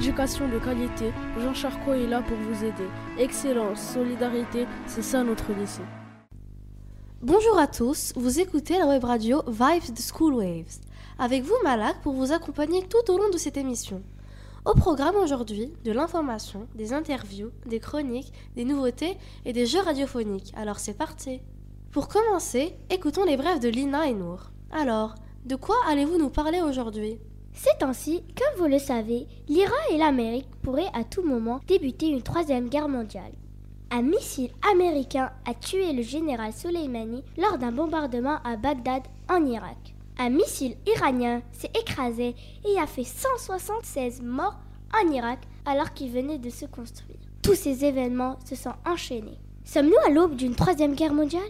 Éducation de qualité, Jean Charcot est là pour vous aider. Excellence, solidarité, c'est ça notre lycée. Bonjour à tous, vous écoutez la web radio Vibes de School Waves. Avec vous Malak pour vous accompagner tout au long de cette émission. Au programme aujourd'hui, de l'information, des interviews, des chroniques, des nouveautés et des jeux radiophoniques. Alors c'est parti Pour commencer, écoutons les brèves de Lina et Nour. Alors, de quoi allez-vous nous parler aujourd'hui? Ces temps-ci, comme vous le savez, l'Iran et l'Amérique pourraient à tout moment débuter une troisième guerre mondiale. Un missile américain a tué le général Soleimani lors d'un bombardement à Bagdad en Irak. Un missile iranien s'est écrasé et a fait 176 morts en Irak alors qu'il venait de se construire. Tous ces événements se sont enchaînés. Sommes-nous à l'aube d'une troisième guerre mondiale?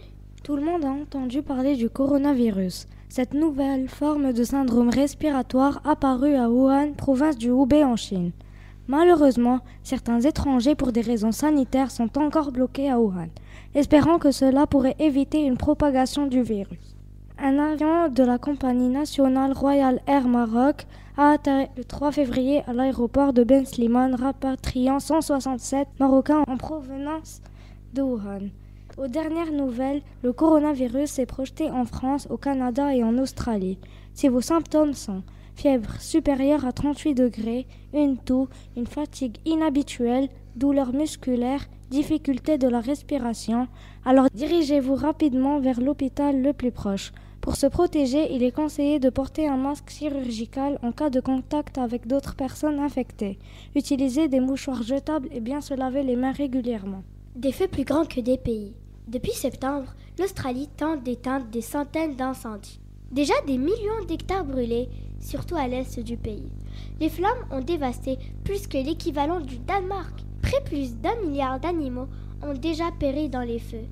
Tout le monde a entendu parler du coronavirus. Cette nouvelle forme de syndrome respiratoire apparue à Wuhan, province du Hubei en Chine. Malheureusement, certains étrangers pour des raisons sanitaires sont encore bloqués à Wuhan, espérant que cela pourrait éviter une propagation du virus. Un avion de la compagnie nationale Royal Air Maroc a atterri le 3 février à l'aéroport de Ben Slimane, rapatriant 167 Marocains en provenance de Wuhan. Aux dernières nouvelles, le coronavirus s'est projeté en France, au Canada et en Australie. Si vos symptômes sont fièvre supérieure à 38 degrés, une toux, une fatigue inhabituelle, douleur musculaire, difficulté de la respiration, alors dirigez-vous rapidement vers l'hôpital le plus proche. Pour se protéger, il est conseillé de porter un masque chirurgical en cas de contact avec d'autres personnes infectées. Utilisez des mouchoirs jetables et bien se laver les mains régulièrement. Des feux plus grands que des pays. Depuis septembre, l'Australie tente d'éteindre des centaines d'incendies. Déjà des millions d'hectares brûlés, surtout à l'est du pays. Les flammes ont dévasté plus que l'équivalent du Danemark. Près plus d'un milliard d'animaux ont déjà péri dans les feux.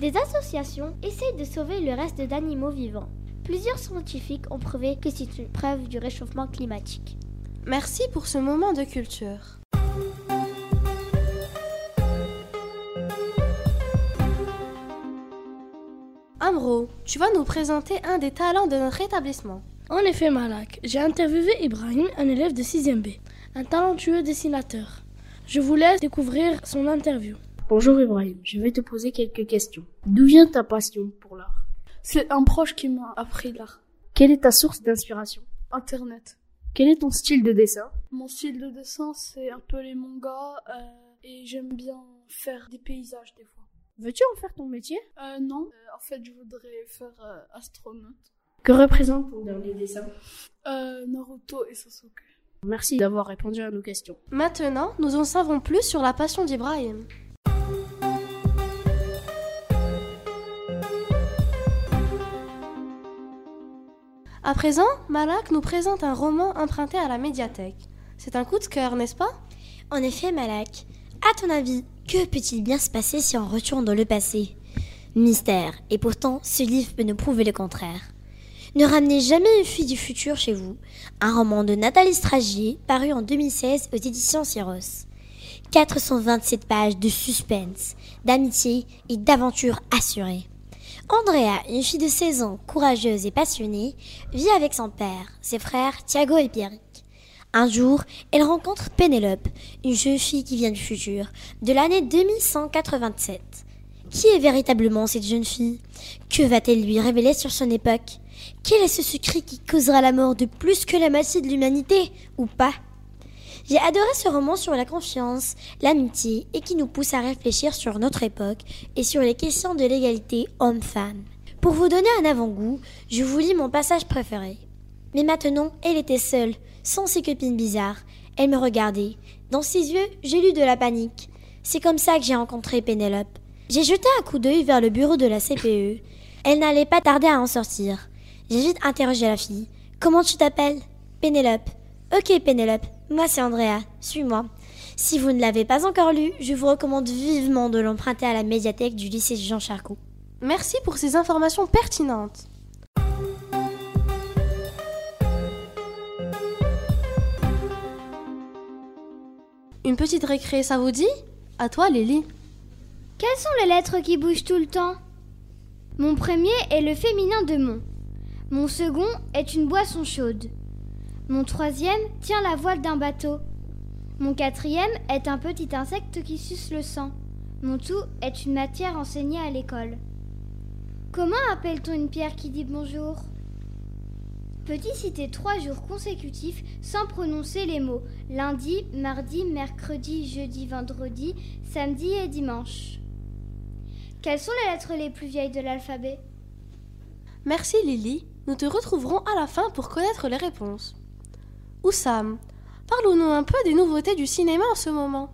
Des associations essayent de sauver le reste d'animaux vivants. Plusieurs scientifiques ont prouvé que c'est une preuve du réchauffement climatique. Merci pour ce moment de culture. Amro, tu vas nous présenter un des talents de notre établissement. En effet, Malak, j'ai interviewé Ibrahim, un élève de 6e B, un talentueux dessinateur. Je vous laisse découvrir son interview. Bonjour Ibrahim, je vais te poser quelques questions. D'où vient ta passion pour l'art? C'est un proche qui m'a appris l'art. Quelle est ta source d'inspiration? Internet. Quel est ton style de dessin? Mon style de dessin, c'est un peu les mangas euh, et j'aime bien faire des paysages des fois. Veux-tu en faire ton métier? Euh, non, euh, en fait, je voudrais faire euh, astronaute. Que représente ton dernier dessin? Euh, Naruto et Sasuke. Merci d'avoir répondu à nos questions. Maintenant, nous en savons plus sur la passion d'Ibrahim. À présent, Malak nous présente un roman emprunté à la médiathèque. C'est un coup de cœur, n'est-ce pas? En effet, Malak, à ton avis, que peut-il bien se passer si on retourne dans le passé? Mystère, et pourtant ce livre peut nous prouver le contraire. Ne ramenez jamais une fille du futur chez vous. Un roman de Nathalie Stragier, paru en 2016 aux éditions Syros. 427 pages de suspense, d'amitié et d'aventure assurée. Andrea, une fille de 16 ans, courageuse et passionnée, vit avec son père, ses frères Thiago et Pierrick. Un jour, elle rencontre Pénélope, une jeune fille qui vient du futur, de l'année 2187. Qui est véritablement cette jeune fille? Que va-t-elle lui révéler sur son époque? Quel est ce secret qui causera la mort de plus que la moitié de l'humanité Ou pas? J'ai adoré ce roman sur la confiance, l'amitié et qui nous pousse à réfléchir sur notre époque et sur les questions de l'égalité homme-femme. Pour vous donner un avant-goût, je vous lis mon passage préféré. Mais maintenant, elle était seule, sans ses copines bizarres. Elle me regardait. Dans ses yeux, j'ai lu de la panique. C'est comme ça que j'ai rencontré Pénélope. J'ai jeté un coup d'œil vers le bureau de la CPE. Elle n'allait pas tarder à en sortir. J'ai vite interrogé la fille. Comment tu t'appelles? Pénélope. Ok Pénélope, moi c'est Andrea, suis-moi. Si vous ne l'avez pas encore lu, je vous recommande vivement de l'emprunter à la médiathèque du lycée Jean Charcot. Merci pour ces informations pertinentes. Une petite récré, ça vous dit? À toi, Lily. Quelles sont les lettres qui bougent tout le temps? Mon premier est le féminin de mon. Mon second est une boisson chaude. Mon troisième tient la voile d'un bateau. Mon quatrième est un petit insecte qui suce le sang. Mon tout est une matière enseignée à l'école. Comment appelle-t-on une pierre qui dit bonjour? Petit citer trois jours consécutifs sans prononcer les mots lundi, mardi, mercredi, jeudi, vendredi, samedi et dimanche? Quelles sont les lettres les plus vieilles de l'alphabet? Merci Lily. Nous te retrouverons à la fin pour connaître les réponses. Oussam, parlons-nous un peu des nouveautés du cinéma en ce moment?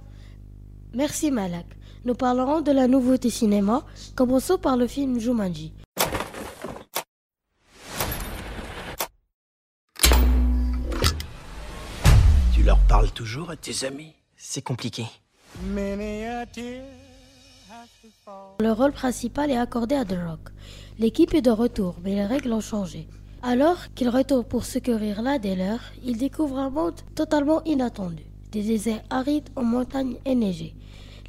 Merci Malak. Nous parlerons de la nouveauté cinéma. Commençons par le film Jumanji. Leur parles toujours à tes amis C'est compliqué. Le rôle principal est accordé à The Rock. L'équipe est de retour, mais les règles ont changé. Alors qu'il retourne pour secourir l'un des leurs, il découvre un monde totalement inattendu. Des déserts arides aux montagnes enneigées.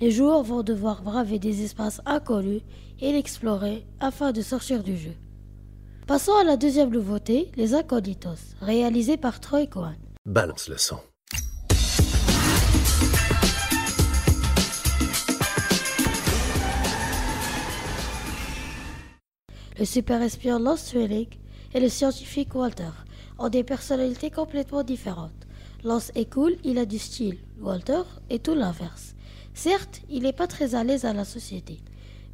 Les joueurs vont devoir braver des espaces inconnus et l'explorer afin de sortir du jeu. Passons à la deuxième nouveauté, les Incognitos, réalisé par Troy Cohen. Balance le son. Le super espion Lance Swelling et le scientifique Walter ont des personnalités complètement différentes. Lance est cool, il a du style. Walter est tout l'inverse. Certes, il n'est pas très à l'aise à la société,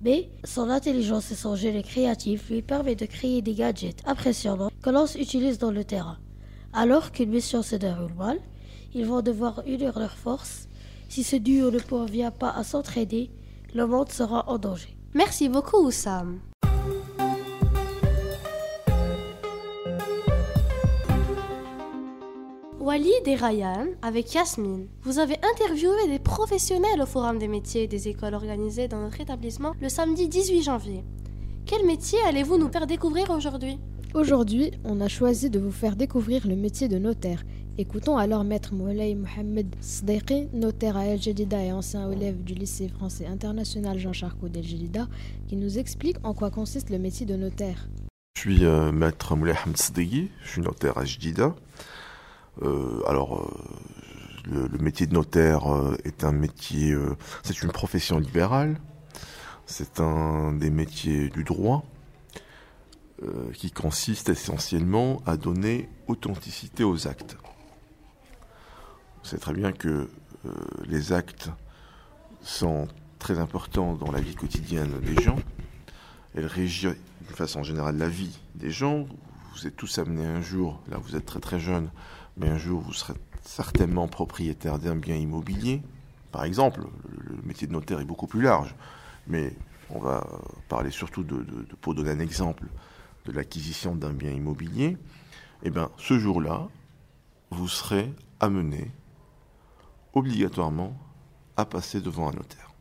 mais son intelligence et son génie créatif lui permettent de créer des gadgets impressionnants que Lance utilise dans le terrain. Alors qu'une mission se déroule mal, ils vont devoir unir leurs forces. Si ce duo ne parvient pas à s'entraider, le monde sera en danger. Merci beaucoup Oussam. Walid et Ryan, avec Yasmine, vous avez interviewé des professionnels au Forum des métiers et des écoles organisé dans notre établissement le samedi 18 janvier. Quel métier allez-vous nous faire découvrir aujourd'hui? Aujourd'hui, on a choisi de vous faire découvrir le métier de notaire. Écoutons alors Maître Moulay Mohamed Sdeiki, notaire à El Jadida et ancien élève du lycée français international Jean Charcot d'El Jadida, qui nous explique en quoi consiste le métier de notaire. Je suis euh, Maître Moulay Mohamed Sdeiki, je suis notaire à Jadida. Euh, alors, euh, le, métier de notaire euh, est un métier, c'est une profession libérale, c'est un des métiers du droit qui consiste essentiellement à donner authenticité aux actes. C'est très bien que les actes sont très importants dans la vie quotidienne des gens. Elles régissent d'une façon générale la vie des gens. Vous êtes tous amenés un jour, là vous êtes très très jeunes, mais un jour vous serez certainement propriétaire d'un bien immobilier. Par exemple, le, métier de notaire est beaucoup plus large, mais on va parler surtout de, de, pour donner un exemple de l'acquisition d'un bien immobilier. Eh bien, ce jour-là, vous serez amené obligatoirement à passer devant un notaire.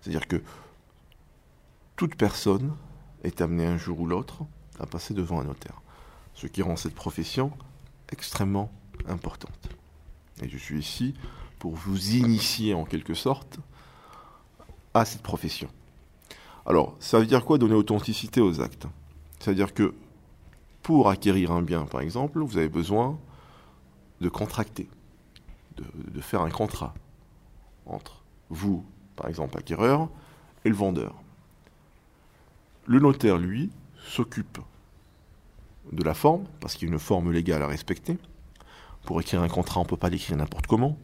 C'est-à-dire que toute personne est amenée un jour ou l'autre à passer devant un notaire, ce qui rend cette profession extrêmement importante. Et je suis ici pour vous initier en quelque sorte à cette profession. Alors, ça veut dire quoi donner authenticité aux actes? Ça veut dire que pour acquérir un bien, par exemple, vous avez besoin de contracter, de, de faire un contrat entre vous, par exemple, acquéreur, et le vendeur. Le notaire, lui, s'occupe de la forme, parce qu'il y a une forme légale à respecter. Pour écrire un contrat, on ne peut pas l'écrire n'importe comment.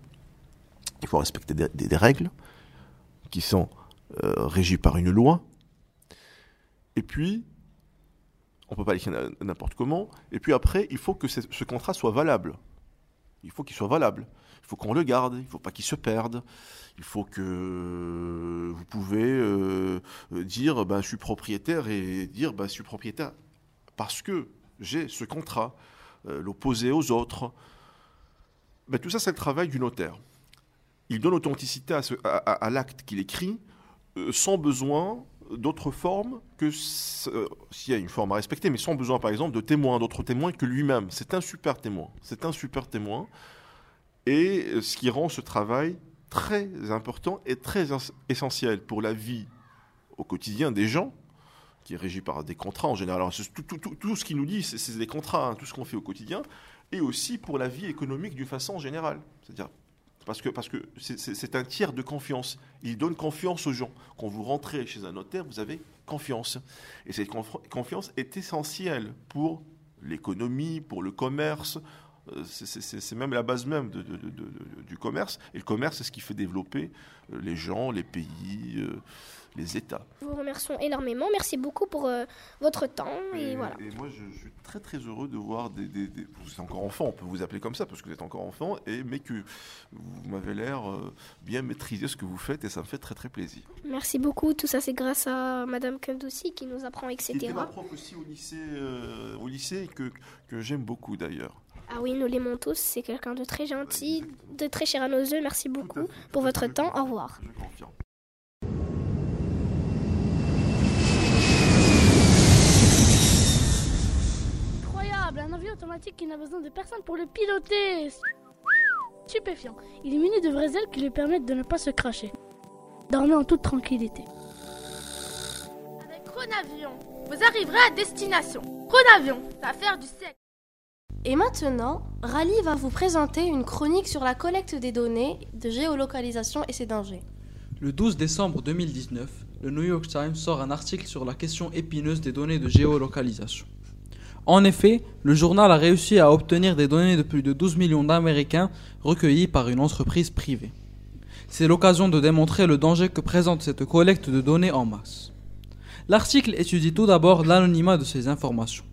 Il faut respecter des, règles qui sont euh, régies par une loi. Et puis, on ne peut pas l'écrire n'importe comment. Et puis après, il faut que ce contrat soit valable. Il faut qu'il soit valable. Il faut qu'on le garde. Il ne faut pas qu'il se perde. Il faut que vous pouvez euh, dire ben, je suis propriétaire et dire ben, je suis propriétaire parce que j'ai ce contrat, euh, l'opposer aux autres. Ben, tout ça, c'est le travail du notaire. Il donne authenticité à l'acte qu'il écrit euh, sans besoin d'autres formes que euh, s'il y a une forme à respecter, mais sans besoin, par exemple, de témoins, d'autres témoins que lui-même. C'est un super témoin. C'est un super témoin. Et euh, ce qui rend ce travail très important et très essentiel pour la vie au quotidien des gens, qui est régi par des contrats en général. Tout, ce qu'il nous dit, c'est des contrats, hein, tout ce qu'on fait au quotidien, et aussi pour la vie économique d'une façon générale. C'est-à-dire parce que c'est un tiers de confiance. Il donne confiance aux gens. Quand vous rentrez chez un notaire, vous avez confiance. Et cette confiance est essentielle pour l'économie, pour le commerce. Euh, c'est même la base même du commerce. Et le commerce, c'est ce qui fait développer euh, les gens, les pays, euh, les États. Nous vous remercions énormément. Merci beaucoup pour votre temps. Et, voilà. et moi, je, suis très très heureux de voir des, Vous êtes encore enfant, on peut vous appeler comme ça parce que vous êtes encore enfant, et, mais que vous m'avez l'air bien maîtriser ce que vous faites et ça me fait très très plaisir. Merci beaucoup. Tout ça, c'est grâce à Madame Kendoussi qui nous apprend, etc. Qui était ma prof aussi au lycée, au lycée que, que j'aime beaucoup d'ailleurs. Ah oui, nous l'aimons tous. C'est quelqu'un de très gentil, de très cher à nos yeux. Merci beaucoup pour votre temps. Au revoir. Incroyable, un avion automatique qui n'a besoin de personne pour le piloter. Stupéfiant. Il est muni de vraies ailes qui lui permettent de ne pas se cracher. Dormez en toute tranquillité. Avec Chronavion, vous arriverez à destination. Chronavion, l'affaire du siècle. Et maintenant, Rally va vous présenter une chronique sur la collecte des données de géolocalisation et ses dangers. Le 12 décembre 2019, le New York Times sort un article sur la question épineuse des données de géolocalisation. En effet, le journal a réussi à obtenir des données de plus de 12 millions d'Américains recueillies par une entreprise privée. C'est l'occasion de démontrer le danger que présente cette collecte de données en masse. L'article étudie tout d'abord l'anonymat de ces informations.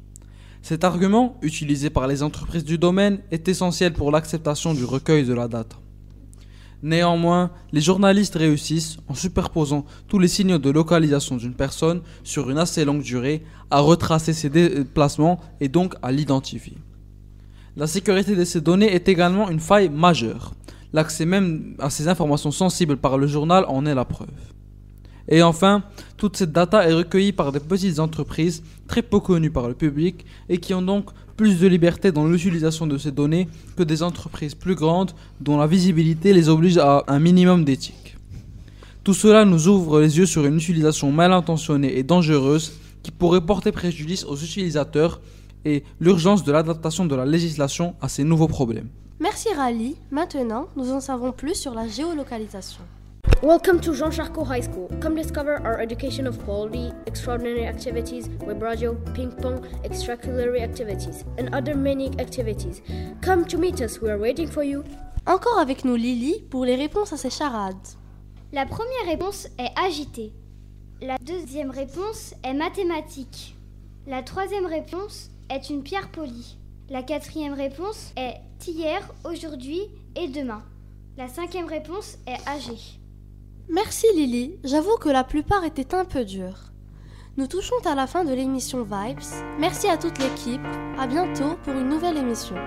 Cet argument, utilisé par les entreprises du domaine, est essentiel pour l'acceptation du recueil de la data. Néanmoins, les journalistes réussissent, en superposant tous les signaux de localisation d'une personne sur une assez longue durée, à retracer ses déplacements et donc à l'identifier. La sécurité de ces données est également une faille majeure. L'accès même à ces informations sensibles par le journal en est la preuve. Et enfin, toute cette data est recueillie par des petites entreprises très peu connues par le public et qui ont donc plus de liberté dans l'utilisation de ces données que des entreprises plus grandes dont la visibilité les oblige à un minimum d'éthique. Tout cela nous ouvre les yeux sur une utilisation mal intentionnée et dangereuse qui pourrait porter préjudice aux utilisateurs et l'urgence de l'adaptation de la législation à ces nouveaux problèmes. Merci Rally. Maintenant, nous en savons plus sur la géolocalisation. Welcome to Jean Charcot High School. Come discover our education of quality, extraordinary activities, web radio, ping pong, extracurricular activities, and other many activities. Come to meet us, we are waiting for you. Encore avec nous Lily pour les réponses à ces charades. La première réponse est agité. La deuxième réponse est mathématique. La troisième réponse est une pierre polie. La quatrième réponse est hier, aujourd'hui et demain. La cinquième réponse est âgé. Merci Lily, j'avoue que la plupart étaient un peu durs. Nous touchons à la fin de l'émission Vibes. Merci à toute l'équipe. À bientôt pour une nouvelle émission.